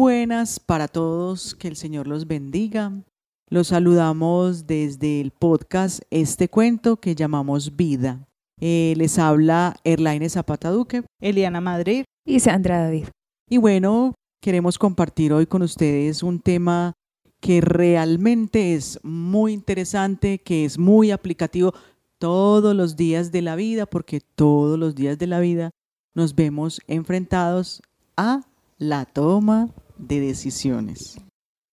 buenas para todos, que el Señor los bendiga. Los saludamos desde el podcast Este Cuento que llamamos Vida. Eh, les habla Erlaine Zapata Duque. Eliana Madrid. Y Sandra David. Y bueno, queremos compartir hoy con ustedes un tema que realmente es muy interesante, que es muy aplicativo todos los días de la vida, porque todos los días de la vida nos vemos enfrentados a la toma de decisiones.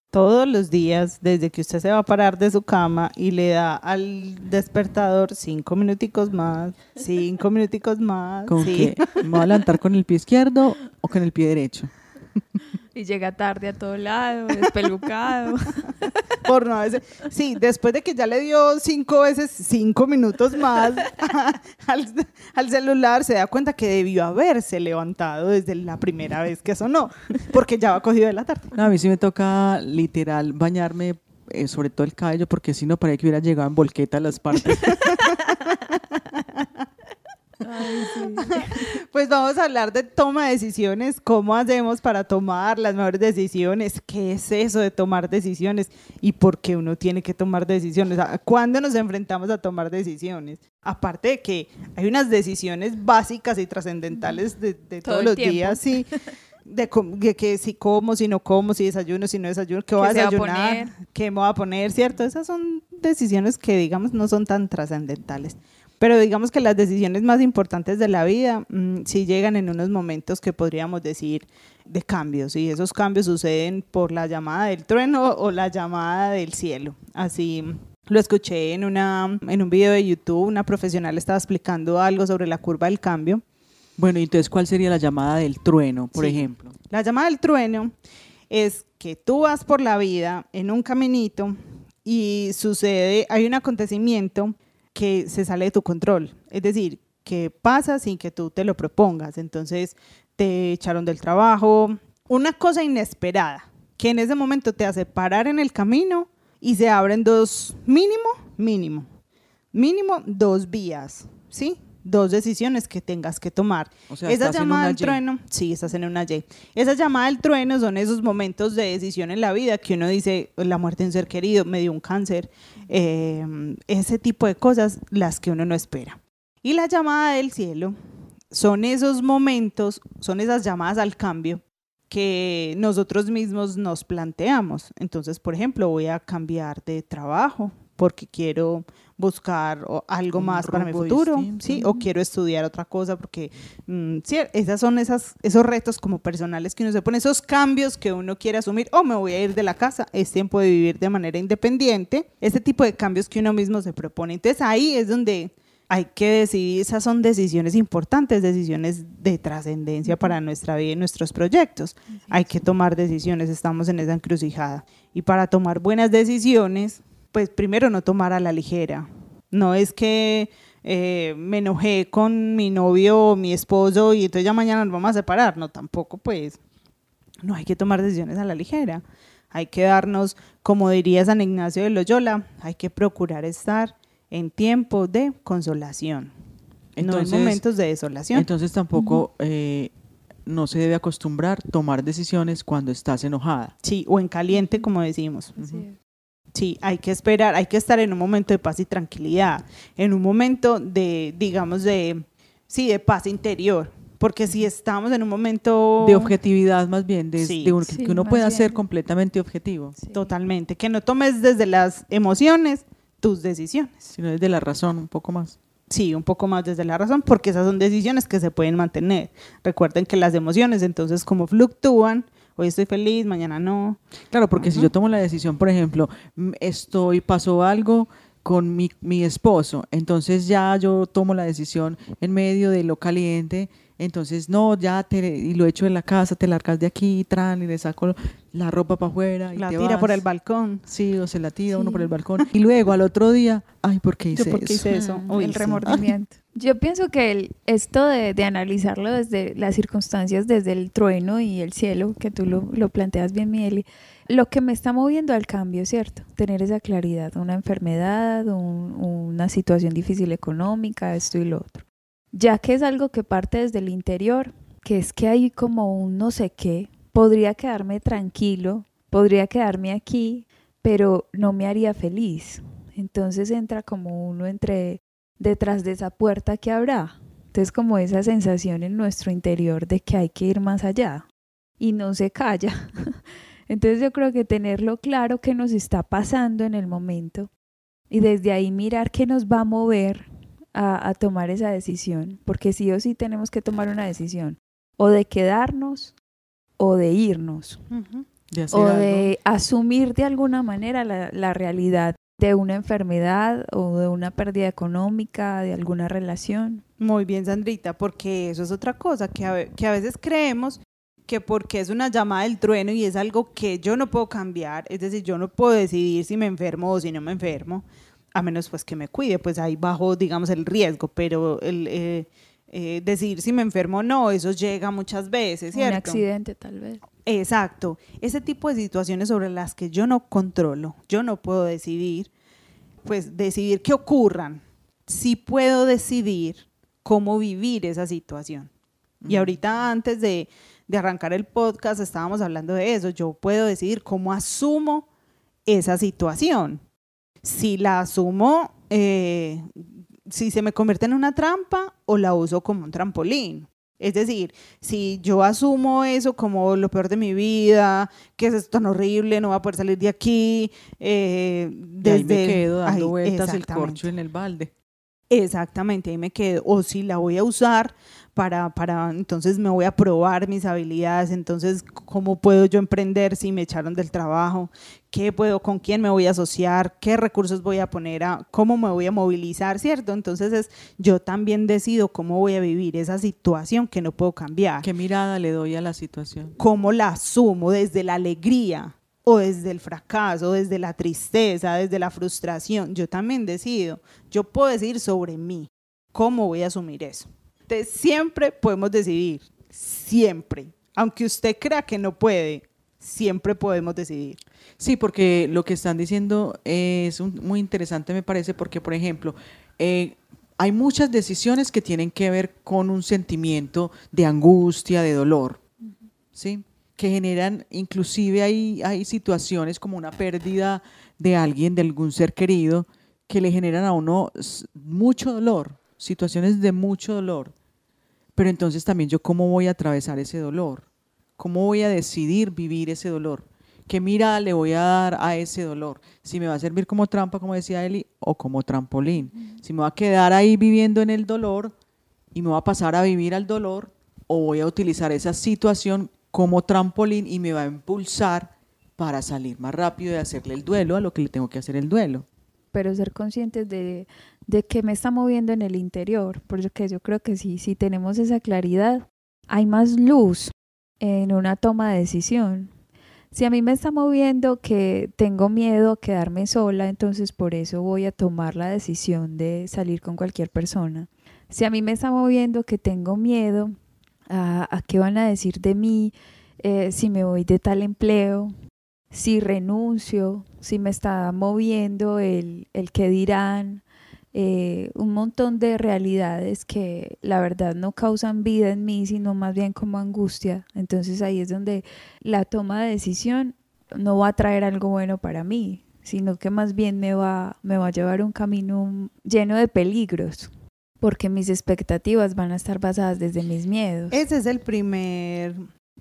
Todos los días, desde que usted se va a parar de su cama y le da al despertador cinco minuticos más, cinco minuticos más. ¿Con ¿Me voy a levantar con el pie izquierdo o con el pie derecho? Y llega tarde a todo lado, despelucado. Por no veces. Sí, después de que ya le dio cinco veces, cinco minutos más al, celular, se da cuenta que debió haberse levantado desde la primera vez que sonó, porque ya va cogido de la tarde. a mí sí me toca literal bañarme eh, sobre todo el cabello, porque si no, para que hubiera llegado en volqueta a las partes. Pues vamos a hablar de toma de decisiones, cómo hacemos para tomar las mejores decisiones, qué es eso de tomar decisiones y por qué uno tiene que tomar decisiones, cuándo nos enfrentamos a tomar decisiones. Aparte de que hay unas decisiones básicas y trascendentales de, todos los días, sí. De, que si como, si no como, si desayuno, si no desayuno, qué voy a desayunar, qué me voy a poner, ¿cierto? Esas son decisiones que, digamos, no son tan trascendentales. Pero digamos que las decisiones más importantes de la vida mm, sí llegan en unos momentos que podríamos decir de cambios y esos cambios suceden por la llamada del trueno o la llamada del cielo. Así lo escuché en, una, en un video de YouTube, una profesional estaba explicando algo sobre la curva del cambio. Bueno, entonces, ¿cuál sería la llamada del trueno, por ejemplo? La llamada del trueno es que tú vas por la vida en un caminito y sucede, hay un acontecimiento que se sale de tu control. Es decir, que pasa sin que tú te lo propongas. Entonces, te echaron del trabajo. Una cosa inesperada que en ese momento te hace parar en el camino y se abren dos, mínimo, mínimo, mínimo dos vías, ¿sí? dos decisiones que tengas que tomar. O sea, Esa llamada del trueno, sí, estás en una Y. Esa llamada del trueno son esos momentos de decisión en la vida que uno dice, la muerte de un ser querido, me dio un cáncer, em, ese tipo de cosas, las que uno no espera. Y la llamada del cielo son esos momentos, son esas llamadas al cambio que nosotros mismos nos planteamos. Entonces, por ejemplo, voy a cambiar de trabajo porque quiero buscar algo más para mi futuro, ¿sí? O quiero estudiar otra cosa porque, mm, sí, esas son esas, esos retos como personales que uno se pone, esos cambios que uno quiere asumir, o me voy a ir de la casa, es tiempo de vivir de manera independiente, ese tipo de cambios que uno mismo se propone. Entonces ahí es donde hay que decidir, esas son decisiones importantes, decisiones de trascendencia para nuestra vida y nuestros proyectos. Hay que tomar decisiones, estamos en esa encrucijada. Y para tomar buenas decisiones, pues primero no tomar a la ligera. No es que eh, me enojé con mi novio o mi esposo y entonces ya mañana nos vamos a separar. No, tampoco pues. No hay que tomar decisiones a la ligera. Hay que darnos, como diría San Ignacio de Loyola, hay que procurar estar en tiempo de consolación, no en momentos de desolación. Entonces tampoco eh, no se debe acostumbrar tomar decisiones cuando estás enojada. Sí, o en caliente, como decimos. Sí, hay que esperar, hay que estar en un momento de paz y tranquilidad, en un momento de, digamos, de, sí, de paz interior. Porque si estamos en un momento... De objetividad más bien, de, que uno pueda ser completamente objetivo. Totalmente, que no tomes desde las emociones tus decisiones. Sino desde la razón un poco más. Sí, un poco más desde la razón, porque esas son decisiones que se pueden mantener. Recuerden que las emociones, entonces, como fluctúan, hoy estoy feliz, mañana no. Claro, porque si yo tomo la decisión, por ejemplo, estoy, pasó algo con mi, mi esposo, entonces ya yo tomo la decisión en medio de lo caliente entonces, no, ya te, y lo echo en la casa, te largas de aquí, tran, y le saco la ropa para afuera. Y la tira por el balcón. Sí, o se la tira uno por el balcón. Y luego al otro día, ay, ¿por qué hice Yo, ¿por qué hice eso? el remordimiento. Yo pienso que el, esto de, analizarlo desde las circunstancias, desde el trueno y el cielo, que tú lo, lo planteas bien, Mieli, lo que me está moviendo al cambio, ¿cierto? Tener esa claridad, una enfermedad, una situación difícil económica, esto y lo otro ya que es algo que parte desde el interior, que es que hay como un no sé qué podría quedarme tranquilo, podría quedarme aquí, pero no me haría feliz. Entonces entra como uno entre detrás de esa puerta que habrá. Entonces como esa sensación en nuestro interior de que hay que ir más allá y no se calla. Entonces yo creo que tenerlo claro que nos está pasando en el momento y desde ahí mirar qué nos va a mover a, tomar esa decisión, porque sí o sí tenemos que tomar una decisión, o de quedarnos o de irnos, o de asumir de alguna manera la, la realidad de una enfermedad o de una pérdida económica, de alguna relación. Muy bien, Sandrita, porque eso es otra cosa, que a, que a veces creemos que porque es una llamada del trueno y es algo que yo no puedo cambiar, es decir, yo no puedo decidir si me enfermo o si no me enfermo, a menos pues que me cuide, pues ahí bajo, digamos, el riesgo, pero el... Eh, eh, decidir si me enfermo o no, eso llega muchas veces, ¿cierto? Un accidente tal vez. Exacto. Ese tipo de situaciones sobre las que yo no controlo, yo no puedo decidir, pues decidir que ocurran. Sí puedo decidir cómo vivir esa situación. Y ahorita antes de, de arrancar el podcast estábamos hablando de eso. Yo puedo decidir cómo asumo esa situación. Si la asumo, eh, si se me convierte en una trampa o la uso como un trampolín. Es decir, si yo asumo eso como lo peor de mi vida, que es esto tan horrible, no voy a poder salir de aquí, eh, desde ahí me quedo dando vueltas el corcho en el balde. Exactamente, ahí me quedo. O si la voy a usar para, para, entonces me voy a probar mis habilidades, entonces cómo puedo yo emprender si me echaron del trabajo, qué puedo, con quién me voy a asociar, qué recursos voy a poner, a, cómo me voy a movilizar, ¿cierto? Entonces es, yo también decido cómo voy a vivir esa situación que no puedo cambiar. ¿Qué mirada le doy a la situación? ¿Cómo la asumo desde la alegría? o desde el fracaso, desde la tristeza, desde la frustración. Yo también decido. Yo puedo decidir sobre mí. ¿Cómo voy a asumir eso? Siempre podemos decidir. Siempre. Aunque usted crea que no puede, siempre podemos decidir. Sí, porque lo que están diciendo es muy interesante, me parece, porque, por ejemplo, eh, hay muchas decisiones que tienen que ver con un sentimiento de angustia, de dolor. ¿Sí? que generan, inclusive hay, hay situaciones como una pérdida de alguien, de algún ser querido, que le generan a uno mucho dolor, situaciones de mucho dolor. Pero entonces también yo cómo voy a atravesar ese dolor, cómo voy a decidir vivir ese dolor, qué mirada le voy a dar a ese dolor, si me va a servir como trampa, como decía Eli, o como trampolín, si me va a quedar ahí viviendo en el dolor y me va a pasar a vivir al dolor, o voy a utilizar esa situación como trampolín y me va a impulsar para salir más rápido y hacerle el duelo a lo que le tengo que hacer el duelo. Pero ser conscientes de, de que me está moviendo en el interior, porque yo creo que sí, si tenemos esa claridad, hay más luz en una toma de decisión. Si a mí me está moviendo que tengo miedo a quedarme sola, entonces por eso voy a tomar la decisión de salir con cualquier persona. Si a mí me está moviendo que tengo miedo a, qué van a decir de mí, eh, si me voy de tal empleo, si renuncio, si me está moviendo el, el que dirán, eh, un montón de realidades que la verdad no causan vida en mí, sino más bien como angustia. Entonces ahí es donde la toma de decisión no va a traer algo bueno para mí, sino que más bien me va, me va a llevar un camino lleno de peligros porque mis expectativas van a estar basadas desde mis miedos. Ese es el primer,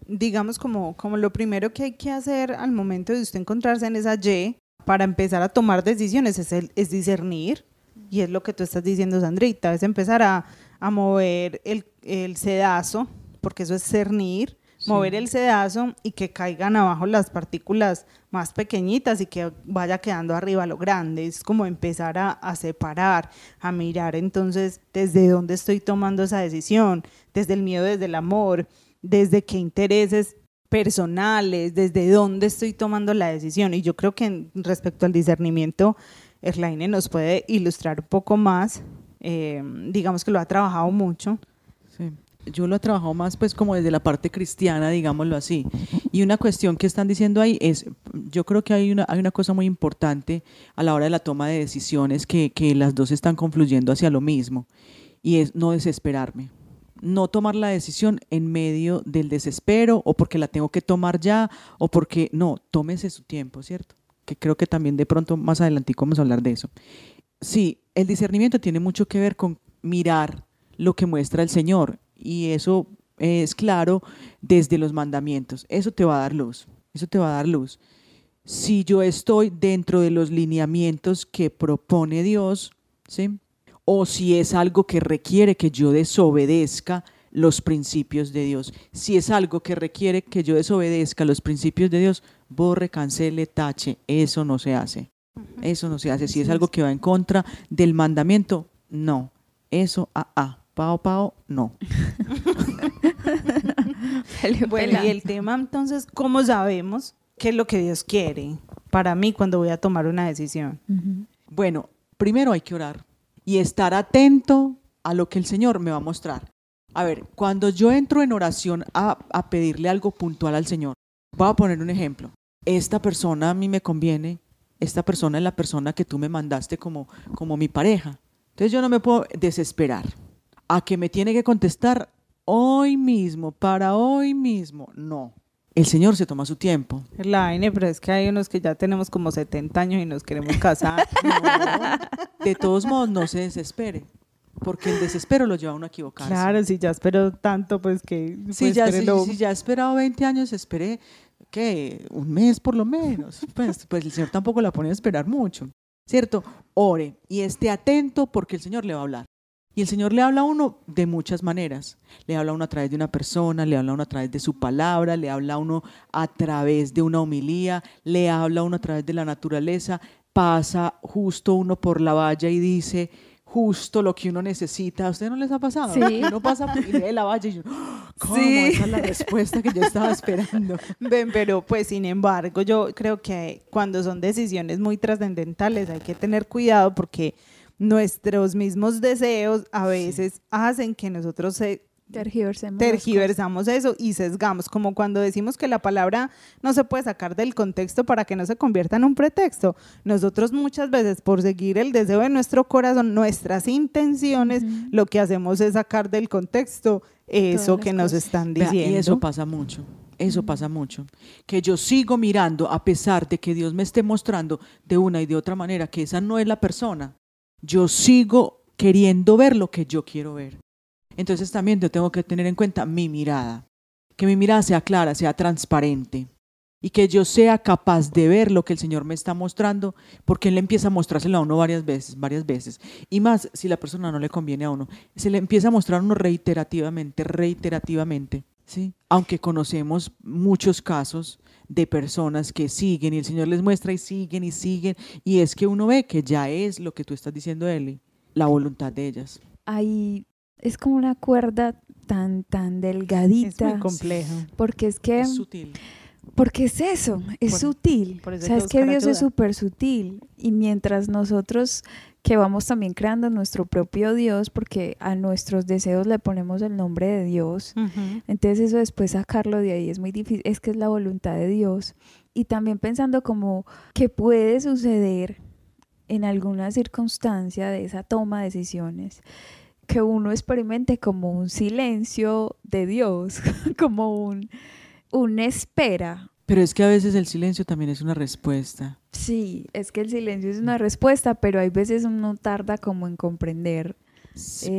digamos como, como lo primero que hay que hacer al momento de usted encontrarse en esa Y para empezar a tomar decisiones, es, el, es discernir, y es lo que tú estás diciendo, Sandrita, es empezar a, a mover el, el sedazo, porque eso es cernir, mover el sedazo y que caigan abajo las partículas más pequeñitas y que vaya quedando arriba lo grande. Es como empezar a, a, separar, a mirar entonces desde dónde estoy tomando esa decisión, desde el miedo, desde el amor, desde qué intereses personales, desde dónde estoy tomando la decisión. Y yo creo que respecto al discernimiento, Erlaine nos puede ilustrar un poco más. Eh, digamos que lo ha trabajado mucho. Sí yo lo he trabajado más pues como desde la parte cristiana, digámoslo así. Y una cuestión que están diciendo ahí es, yo creo que hay una, hay una cosa muy importante a la hora de la toma de decisiones que, que las dos están confluyendo hacia lo mismo y es no desesperarme, no tomar la decisión en medio del desespero o porque la tengo que tomar ya o porque no, tómese su tiempo, ¿cierto? Que creo que también de pronto más adelante vamos a hablar de eso. Sí, el discernimiento tiene mucho que ver con mirar lo que muestra el Señor y eso es claro desde los mandamientos. Eso te va a dar luz, eso te va a dar luz. Si yo estoy dentro de los lineamientos que propone Dios, ¿sí? o si es algo que requiere que yo desobedezca los principios de Dios. Si es algo que requiere que yo desobedezca los principios de Dios, borre, cancele, tache. Eso no se hace. Eso no se hace. Si es algo que va en contra del mandamiento, no. Eso, ah, ah. Pao, pao, no. bueno, y el tema entonces, ¿cómo sabemos qué es lo que Dios quiere para mí cuando voy a tomar una decisión? Bueno, primero hay que orar y estar atento a lo que el Señor me va a mostrar. A ver, cuando yo entro en oración a, a pedirle algo puntual al Señor, voy a poner un ejemplo. Esta persona a mí me conviene, esta persona es la persona que tú me mandaste como, como mi pareja. Entonces yo no me puedo desesperar a que me tiene que contestar hoy mismo, para hoy mismo. No. El Señor se toma su tiempo. La N, pero es que hay unos que ya tenemos como 70 años y nos queremos casar. de todos modos, no se desespere. Porque el desespero lo lleva a uno a equivocarse. Claro, si ya espero tanto, pues que... Si, ya, si, ya he esperado 20 años, esperé, ¿qué? Un mes por lo menos. Pues, pues el Señor tampoco la pone a esperar mucho. ¿Cierto? Ore y esté atento porque el Señor le va a hablar. Y el Señor le habla a uno de muchas maneras. Le habla a uno a través de una persona, le habla a uno a través de su palabra, le habla a uno a través de una homilía, le habla a uno a través de la naturaleza. Pasa justo uno por la valla y dice justo lo que uno necesita. ¿A usted no les ha pasado? Sí. Uno pasa y lee la valla y yo. ¿cómo? Esa es la respuesta que yo estaba esperando. Ven, pero pues sin embargo, yo creo que cuando son decisiones muy trascendentales hay que tener cuidado porque nuestros mismos deseos a veces hacen que nosotros tergiversamos eso y sesgamos, como cuando decimos que la palabra no se puede sacar del contexto para que no se convierta en un pretexto. Nosotros muchas veces por seguir el deseo de nuestro corazón, nuestras intenciones, lo que hacemos es sacar del contexto eso que nos están diciendo. y eso pasa mucho. Eso pasa mucho. Que yo sigo mirando a pesar de que Dios me esté mostrando de una y de otra manera que esa no es la persona yo sigo queriendo ver lo que yo quiero ver. Entonces también yo tengo que tener en cuenta mi mirada, que mi mirada sea clara, sea transparente y que yo sea capaz de ver lo que el Señor me está mostrando, porque Él empieza a mostrárselo a uno varias veces, varias veces. Y más si la persona no le conviene a uno, se le empieza a mostrar a uno reiterativamente, reiterativamente. ¿sí? Aunque conocemos muchos casos de personas que siguen y el Señor les muestra y siguen y siguen y es que uno ve que ya es lo que tú estás diciendo, Eli, la voluntad de ellas. Ahí es como una cuerda tan, tan delgadita. Es muy complejo. Porque es que... Es sutil. Porque es eso, es sutil. o sea, es que Dios es súper sutil. Y mientras nosotros que vamos también creando nuestro propio Dios, porque a nuestros deseos le ponemos el nombre de Dios. Entonces eso después sacarlo de ahí es muy difícil, es que es la voluntad de Dios. Y también pensando como que puede suceder en alguna circunstancia de esa toma de decisiones, que uno experimente como un silencio de Dios, como un, una espera, pero es que a veces el silencio también es una respuesta. Sí, es que el silencio es una respuesta, pero hay veces uno tarda como en comprender.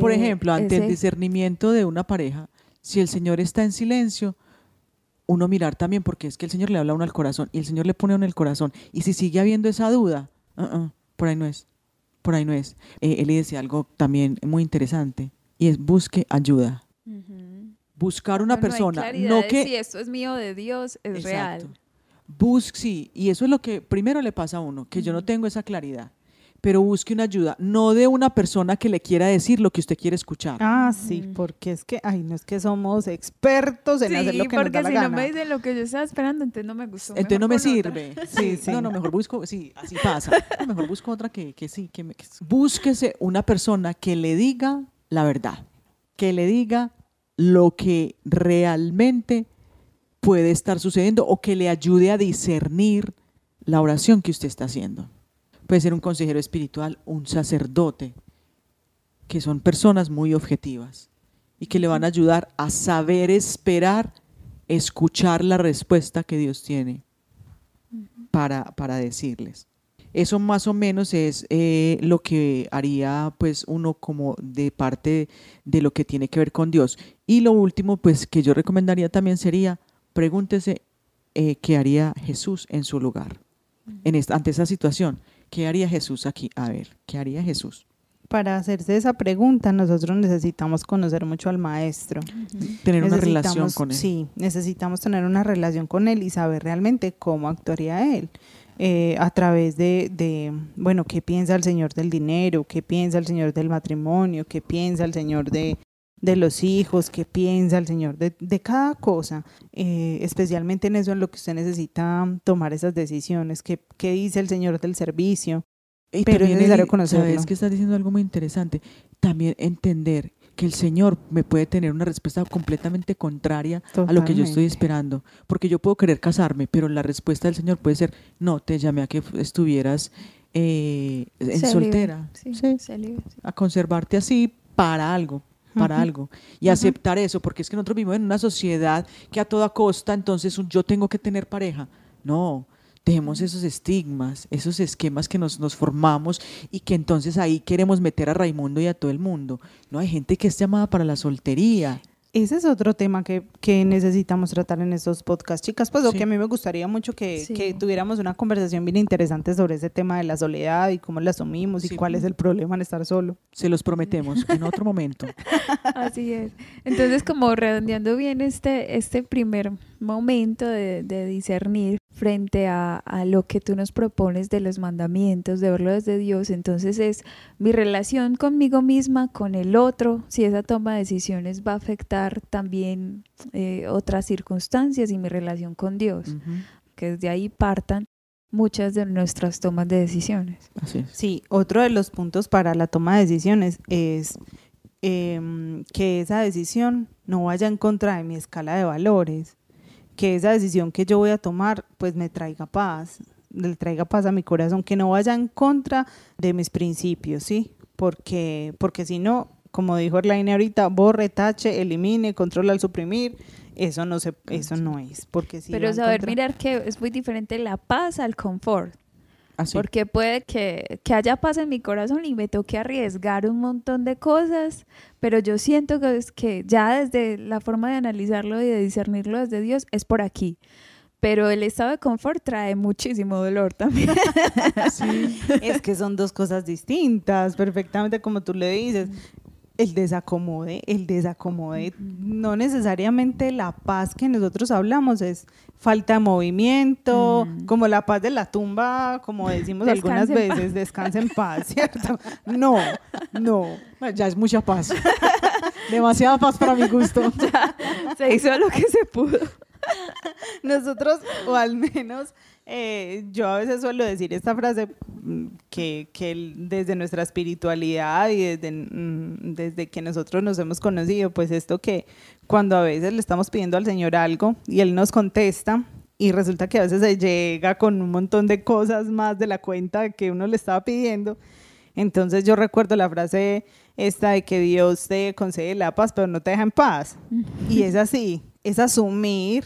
Por eh, ejemplo, ante el discernimiento de una pareja, si el Señor está en silencio, uno mirar también, porque es que el Señor le habla a uno al corazón y el Señor le pone a uno el corazón. Y si sigue habiendo esa duda, uh-uh, por ahí no es, por ahí no es. Eh, él decía algo también muy interesante y es busque ayuda buscar una persona, no, que si esto es mío de Dios es real. Busque, sí, y eso es lo que primero le pasa a uno, que yo no tengo esa claridad. Pero busque una ayuda, no de una persona que le quiera decir lo que usted quiere escuchar. Ah, sí, porque es que, ay, no es que somos expertos en hacer lo que nos da la si no me dice lo que yo estaba esperando, entonces no me gustó. Entonces no me sirve. Sí, sí. No, no, mejor busco, sí, así pasa. mejor busco otra que, que sí, que, me, que búsquese una persona que le diga la verdad, que le diga lo que realmente puede estar sucediendo o que le ayude a discernir la oración que usted está haciendo. Puede ser un consejero espiritual, un sacerdote, que son personas muy objetivas y que le van a ayudar a saber esperar, escuchar la respuesta que Dios tiene para, para decirles. Eso más o menos es eh, lo que haría pues uno como de parte de lo que tiene que ver con Dios. Y lo último pues que yo recomendaría también sería pregúntese eh, qué haría Jesús en su lugar, en esta, ante esa situación. ¿Qué haría Jesús aquí? A ver, ¿qué haría Jesús? Para hacerse esa pregunta, nosotros necesitamos conocer mucho al maestro. Tener una relación con él. Sí, necesitamos tener una relación con él y saber realmente cómo actuaría él. Eh, a través de, de, bueno, qué piensa el Señor del dinero, qué piensa el Señor del matrimonio, qué piensa el Señor de, de los hijos, qué piensa el Señor de, de cada cosa, eh, especialmente en eso en lo que usted necesita tomar esas decisiones, qué, qué dice el Señor del servicio. Y Pero es necesario conocerlo. Sabes que estás diciendo algo muy interesante. También entender que el Señor me puede tener una respuesta completamente contraria a lo que yo estoy esperando. Porque yo puedo querer casarme, pero la respuesta del Señor puede ser, no, te llamé a que estuvieras eh, en soltera, Sí, Sí. célibe, sí. a conservarte así para algo para algo y aceptar eso, porque es que nosotros vivimos en una sociedad que a toda costa, entonces un yo tengo que tener pareja. No, dejemos esos estigmas, esos esquemas que nos, nos formamos y que entonces ahí queremos meter a Raimundo y a todo el mundo. No, hay gente que es llamada para la soltería. Ese es otro tema que, que necesitamos tratar en estos podcasts, chicas. Pues lo Sí. que a mí me gustaría mucho que, Sí. que tuviéramos una conversación bien interesante sobre ese tema de la soledad y cómo la asumimos y cuál es el problema en estar solo. Se los prometemos en otro momento. Así es. Entonces, como redondeando bien este, este primer momento de, de discernir frente a, a lo que tú nos propones de los mandamientos, de verlo desde Dios, entonces es mi relación conmigo misma, con el otro, si esa toma de decisiones va a afectar también eh, otras circunstancias y mi relación con Dios, que desde ahí partan muchas de nuestras tomas de decisiones. Así es. Sí, otro de los puntos para la toma de decisiones es em, que esa decisión no vaya en contra de mi escala de valores, que esa decisión que yo voy a tomar pues me traiga paz, le traiga paz a mi corazón, que no vaya en contra de mis principios, ¿sí? Porque, porque si no, como dijo Erlaine ahorita, borre, tache, elimine, controla al suprimir, eso no se, eso no es, porque si Pero saber contra- mirar que es muy diferente la paz al confort. Así. Porque puede que, que haya paz en mi corazón y me toque arriesgar un montón de cosas, pero yo siento que, es que ya desde la forma de analizarlo y de discernirlo desde Dios es por aquí. Pero el estado de confort trae muchísimo dolor también. Sí. Es que son dos cosas distintas, perfectamente como tú le dices. El desacomode, el desacomode, no necesariamente la paz que nosotros hablamos es falta de movimiento, Mm. como la paz de la tumba, como decimos Descanse algunas veces, descansa en paz, ¿cierto? No, no. Ya es mucha paz. Demasiada paz para mi gusto. Se hizo lo que se pudo. Nosotros, o al menos eh, yo a veces suelo decir esta frase mm, que, desde nuestra espiritualidad y desde, mm, desde que nosotros nos hemos conocido, pues esto que cuando a veces le estamos pidiendo al Señor algo y Él nos contesta y resulta que a veces se llega con un montón de cosas más de la cuenta que uno le estaba pidiendo. Entonces yo recuerdo la frase esta de que Dios te concede la paz, pero no te deja en paz. Y es así, es asumir.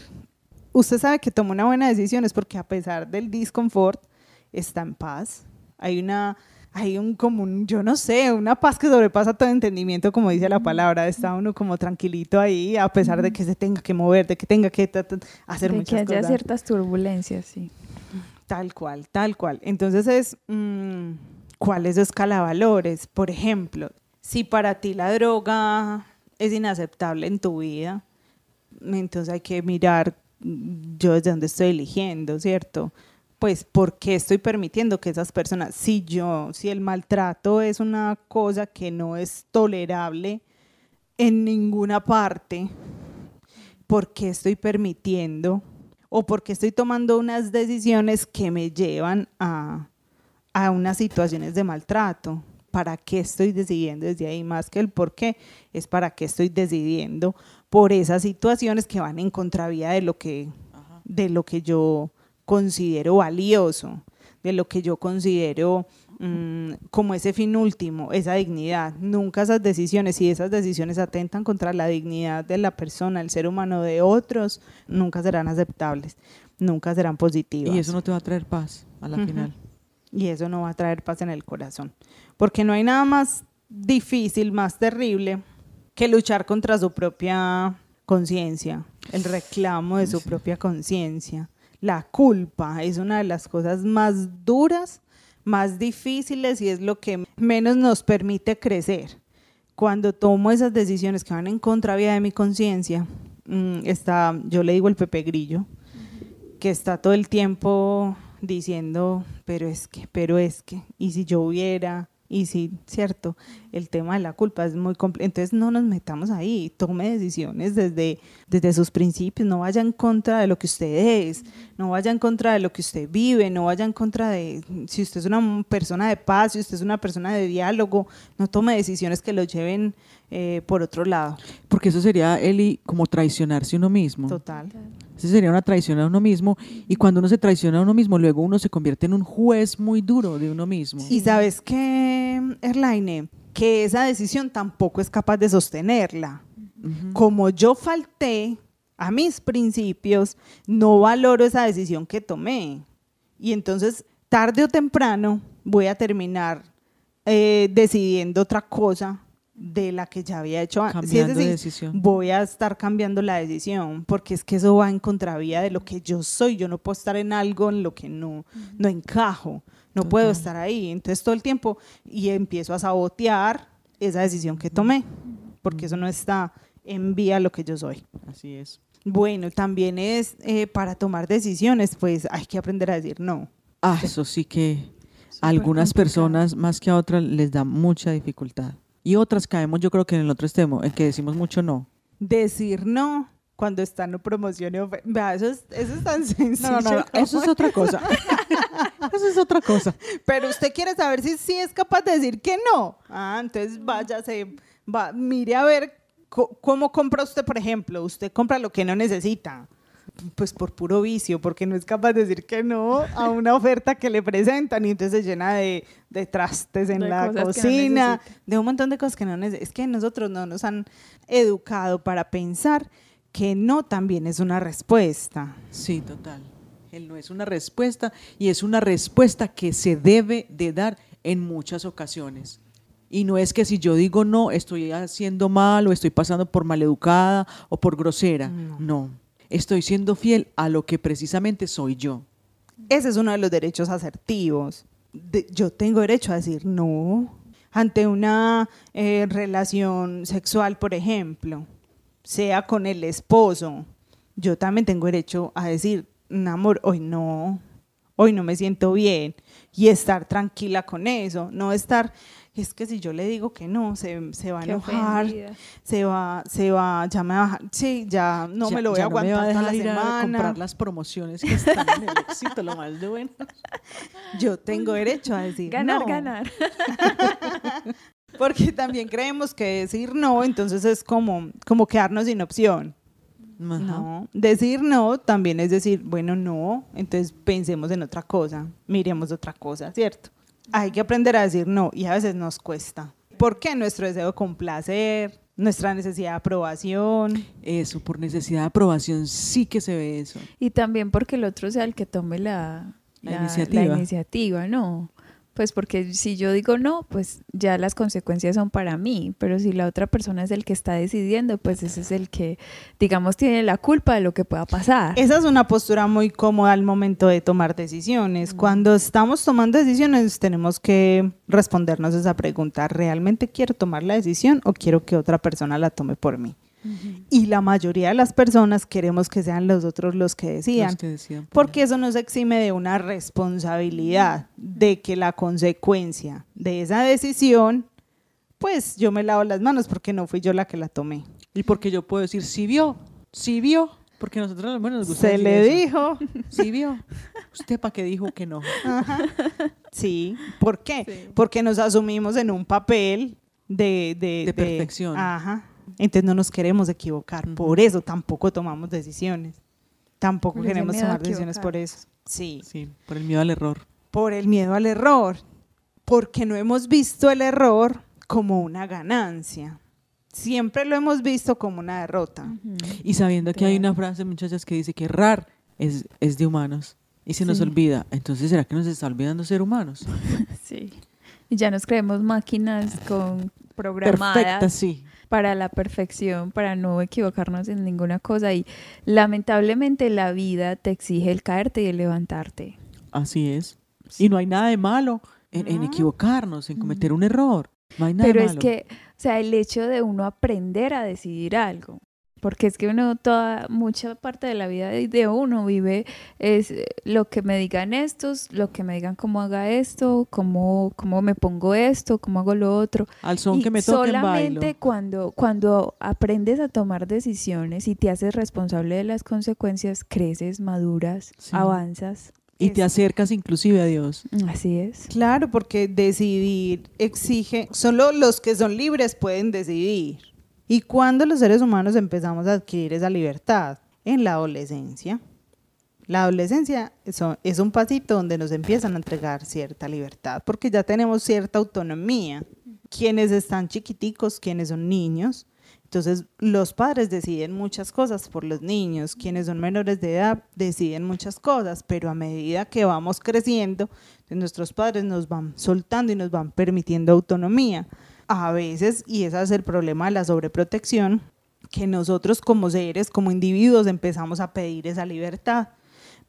Usted sabe que toma una buena decisión es porque a pesar del disconfort está en paz. Hay una, hay un como un, yo no sé, una paz que sobrepasa todo entendimiento, como dice la palabra. Está uno como tranquilito ahí, a pesar de que se tenga que mover, de que tenga que ta, ta, hacer de que muchas haya cosas. ciertas turbulencias, sí. Tal cual, tal cual. Entonces es, mm, ¿cuál es su escala de valores? Por ejemplo, si para ti la droga es inaceptable en tu vida, entonces hay que mirar yo desde dónde estoy eligiendo, ¿cierto? Pues, ¿por qué estoy permitiendo que esas personas, si yo, si el maltrato es una cosa que no es tolerable en ninguna parte, ¿por qué estoy permitiendo o por qué estoy tomando unas decisiones que me llevan a, a unas situaciones de maltrato? ¿Para qué estoy decidiendo desde ahí? Más que el por qué, es para qué estoy decidiendo por esas situaciones que van en contravía de lo que, de lo que yo considero valioso, de lo que yo considero mm, como ese fin último, esa dignidad. Nunca esas decisiones, si esas decisiones atentan contra la dignidad de la persona, el ser humano, de otros, nunca serán aceptables, nunca serán positivas. Y eso no te va a traer paz a la final. Y eso no va a traer paz en el corazón. Porque no hay nada más difícil, más terrible, que luchar contra su propia conciencia, el reclamo de su propia conciencia. La culpa es una de las cosas más duras, más difíciles y es lo que menos nos permite crecer. Cuando tomo esas decisiones que van en contravía de mi conciencia, mm, está, yo le digo el Pepe Grillo, que está todo el tiempo diciendo, pero es que, pero es que, y si yo hubiera, y si, cierto, el tema de la culpa es muy complejo. Entonces no nos metamos ahí, tome decisiones desde, desde sus principios, no vaya en contra de lo que usted es, no vaya en contra de lo que usted vive, no vaya en contra de, si usted es una persona de paz, si usted es una persona de diálogo, no tome decisiones que lo lleven eh, por otro lado. Porque eso sería, Eli, como traicionarse uno mismo. Total. Eso sería una traición a uno mismo. Y cuando uno se traiciona a uno mismo, luego uno se convierte en un juez muy duro de uno mismo. Y sabes que, Erlaine, que esa decisión tampoco es capaz de sostenerla. Como yo falté a mis principios, no valoro esa decisión que tomé. Y entonces, tarde o temprano, voy a terminar eh, decidiendo otra cosa de la que ya había hecho antes. Sí, es Cambiando de decir, decisión. voy a estar cambiando la decisión, porque es que eso va en contravía de lo que yo soy. Yo no puedo estar en algo en lo que no, no encajo, no puedo estar ahí. Entonces todo el tiempo y empiezo a sabotear esa decisión que tomé, porque eso no está en vía lo que yo soy. Así es. Bueno, también es eh, para tomar decisiones, pues hay que aprender a decir no. Ah, eso sí que a algunas personas más que a otras les da mucha dificultad. Y otras caemos, yo creo que en el otro extremo, en que decimos mucho no. Decir no cuando está en promoción y ofe- Vea, eso es, eso es tan sencillo. eso es otra cosa. eso es otra cosa. Pero usted quiere saber si sí es capaz de decir que no. Ah, entonces váyase, va, mire a ver cómo compra usted, por ejemplo. Usted compra lo que no necesita. Pues por puro vicio, porque no es capaz de decir que no a una oferta que le presentan y entonces se llena de, de trastes en De la no cocina, necesita. de un montón de cosas que no necesitan. Es que nosotros no nos han educado para pensar que no también es una respuesta. Sí, total. Él no es una respuesta y es una respuesta que se debe de dar en muchas ocasiones. Y no es que si yo digo no, estoy haciendo mal o estoy pasando por maleducada o por grosera. No. No. Estoy siendo fiel a lo que precisamente soy yo. Ese es uno de los derechos asertivos. De- yo tengo derecho a decir no ante una eh, relación sexual, por ejemplo, sea con el esposo. Yo también tengo derecho a decir, "Mm, amor, hoy no, hoy no me siento bien y estar tranquila con eso, no estar, es que si yo le digo que no, se, se va a Qué enojar, ofendida. se va, se va, ya me va, a- sí, ya no Ya- me lo voy ya a no me va aguantar a toda la ir a semana. comprar las promociones que están en el éxito, lo más de bueno. Yo tengo derecho a decir Ganar, no. ganar. Porque también creemos que decir no, entonces es como, como quedarnos sin opción. Ajá. No, decir no también es decir, bueno, no, entonces pensemos en otra cosa, miremos otra cosa, ¿cierto? Hay que aprender a decir no y a veces nos cuesta. ¿Por qué? Nuestro deseo de complacer, nuestra necesidad de aprobación. Eso, por necesidad de aprobación, sí que se ve eso. Y también porque el otro sea el que tome la, La iniciativa. la iniciativa, ¿no? Pues porque si yo digo no, pues ya las consecuencias son para mí, pero si la otra persona es el que está decidiendo, pues ese es el que, digamos, tiene la culpa de lo que pueda pasar. Esa es una postura muy cómoda al momento de tomar decisiones. Cuando estamos tomando decisiones tenemos que respondernos esa pregunta, ¿realmente quiero tomar la decisión o quiero que otra persona la tome por mí? Y la mayoría de las personas queremos que sean los otros los que decidan. Los que decían, Porque eso nos exime de una responsabilidad, de que la consecuencia de esa decisión, pues yo me lavo las manos porque no fui yo la que la tomé. Y porque yo puedo decir, sí vio, sí vio, porque nosotros bueno, nos gusta Se le eso. dijo, Sí vio. ¿Usted para qué dijo que no? sí, ¿por qué? Sí. Porque nos asumimos en un papel de... De, De perfección. Ajá. Entonces no nos queremos equivocar, por eso tampoco tomamos decisiones. Tampoco da queremos tomar decisiones por eso. Sí. Sí, por el miedo al error. por el miedo al error. porque no hemos visto el error como una ganancia. Siempre lo hemos visto como una derrota. Y sabiendo que hay una frase, muchachas, que dice que errar es, es de humanos. Y se nos Sí. olvida. Entonces, ¿será que nos está olvidando ser humanos? Sí. Y ya nos creemos máquinas con programadas Perfecta, sí. Para la perfección, para no equivocarnos en ninguna cosa. Y lamentablemente la vida te exige el caerte y el levantarte. Así es. Y no hay nada de malo en, en No. equivocarnos, en cometer un error. No hay nada Pero de es malo. que, o sea, el hecho de uno aprender a decidir algo, porque es que uno toda, mucha parte de la vida de de uno vive es eh, lo que me digan estos, lo que me digan cómo haga esto, cómo, cómo me pongo esto, cómo hago lo otro. Al son y que me toquen solamente bailo. cuando, cuando aprendes a tomar decisiones y te haces responsable de las consecuencias, creces, maduras, Sí. avanzas. Y te acercas inclusive a Dios. Así es. Claro, porque decidir exige, solo los que son libres pueden decidir. ¿Y cuándo los seres humanos empezamos a adquirir esa libertad? En la adolescencia. La adolescencia es un pasito donde nos empiezan a entregar cierta libertad, porque ya tenemos cierta autonomía. Quienes están chiquiticos, quienes son niños, entonces los padres deciden muchas cosas por los niños, quienes son menores de edad deciden muchas cosas, pero a medida que vamos creciendo, nuestros padres nos van soltando y nos van permitiendo autonomía. A veces, y ese es el problema de la sobreprotección, que nosotros como seres, como individuos, empezamos a pedir esa libertad.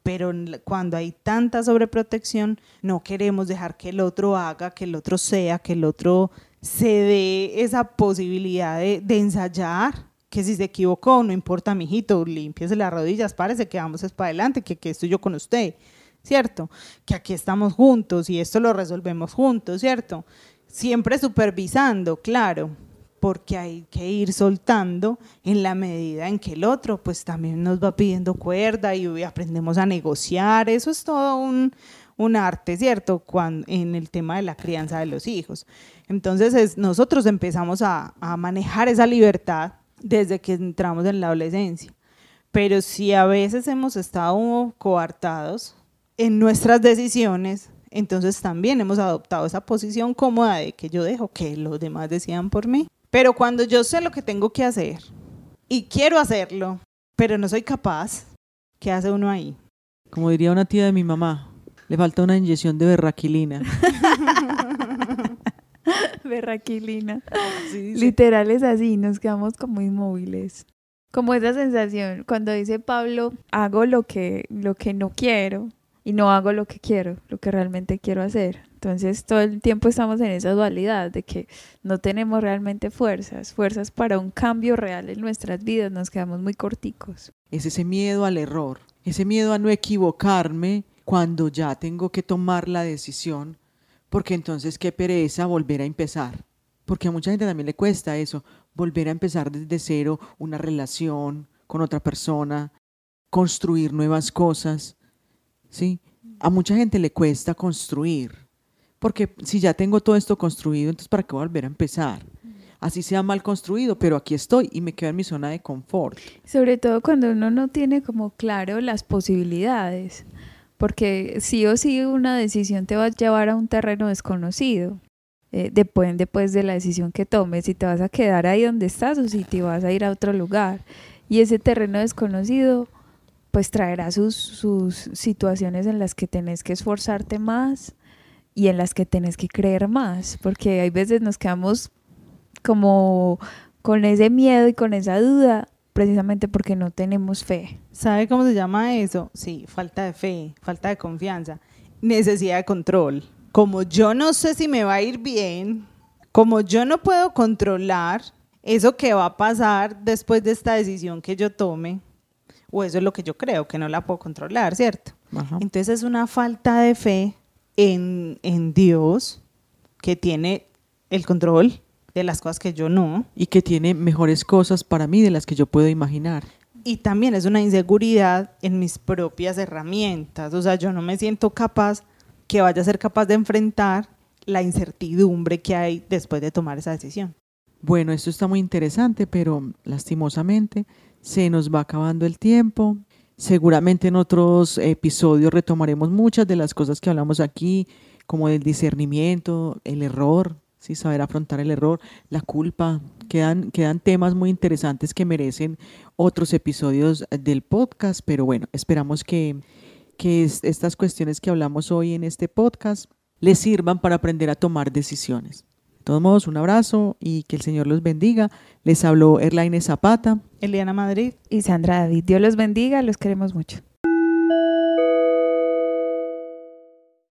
Pero cuando hay tanta sobreprotección, no queremos dejar que el otro haga, que el otro sea, que el otro se dé esa posibilidad de, de ensayar, que si se equivocó, no importa, mijito, limpiese las rodillas, párese, que vamos es para adelante, que aquí estoy yo con usted, ¿cierto? Que aquí estamos juntos y esto lo resolvemos juntos, ¿cierto? Siempre supervisando, claro, porque hay que ir soltando en la medida en que el otro pues también nos va pidiendo cuerda y aprendemos a negociar, eso es todo un, un arte, ¿cierto? Cuando, en el tema de la crianza de los hijos. Entonces es- nosotros empezamos a, a manejar esa libertad desde que entramos en la adolescencia. Pero si a veces hemos estado coartados en nuestras decisiones, entonces también hemos adoptado esa posición cómoda de que yo dejo que los demás decidan por mí. Pero cuando yo sé lo que tengo que hacer y quiero hacerlo, pero no soy capaz, ¿qué hace uno ahí? Como diría una tía de mi mamá, le falta una inyección de berraquilina. Berraquilina. Así dice. Literal es así, nos quedamos como inmóviles. Como esa sensación, cuando dice Pablo, hago lo que, lo que no quiero y no hago lo que quiero, lo que realmente quiero hacer. Entonces todo el tiempo estamos en esa dualidad de que no tenemos realmente fuerzas, fuerzas para un cambio real en nuestras vidas, nos quedamos muy corticos. Es ese miedo al error, ese miedo a no equivocarme cuando ya tengo que tomar la decisión, porque entonces qué pereza volver a empezar. Porque a mucha gente también le cuesta eso, volver a empezar desde cero una relación con otra persona, construir nuevas cosas. ¿Sí? A mucha gente le cuesta construir, porque si ya tengo todo esto construido, entonces ¿para qué volver a empezar? Así sea mal construido, pero aquí estoy y me quedo en mi zona de confort. Sobre todo cuando uno no tiene como claro las posibilidades, porque sí o sí una decisión te va a llevar a un terreno desconocido. Eh, pues de la decisión que tomes, si te vas a quedar ahí donde estás o si te vas a ir a otro lugar. Y ese terreno desconocido pues traerá sus, sus situaciones en las que tenés que esforzarte más y en las que tenés que creer más, porque hay veces nos quedamos como con ese miedo y con esa duda precisamente porque no tenemos fe. ¿Sabe cómo se llama eso? Sí, falta de fe, falta de confianza, necesidad de control. Como yo no sé si me va a ir bien, como yo no puedo controlar eso que va a pasar después de esta decisión que yo tome, o eso es lo que yo creo, que no la puedo controlar, ¿cierto? Ajá. Entonces es una falta de fe en, en Dios que tiene el control de las cosas que yo no. y que tiene mejores cosas para mí de las que yo puedo imaginar. Y también es una inseguridad en mis propias herramientas. O sea, yo no me siento capaz, que vaya a ser capaz de enfrentar la incertidumbre que hay después de tomar esa decisión. Bueno, esto está muy interesante, pero lastimosamente se nos va acabando el tiempo. Seguramente en otros episodios retomaremos muchas de las cosas que hablamos aquí, como del discernimiento, el error, ¿sí? saber afrontar el error, la culpa. Quedan, quedan temas muy interesantes que merecen otros episodios del podcast, pero bueno, esperamos que, que estas cuestiones que hablamos hoy en este podcast les sirvan para aprender a tomar decisiones. Todos modos, un abrazo y que el Señor los bendiga. Les habló Erlaine Zapata, Eliana Madrid y Sandra David. Dios los bendiga, los queremos mucho.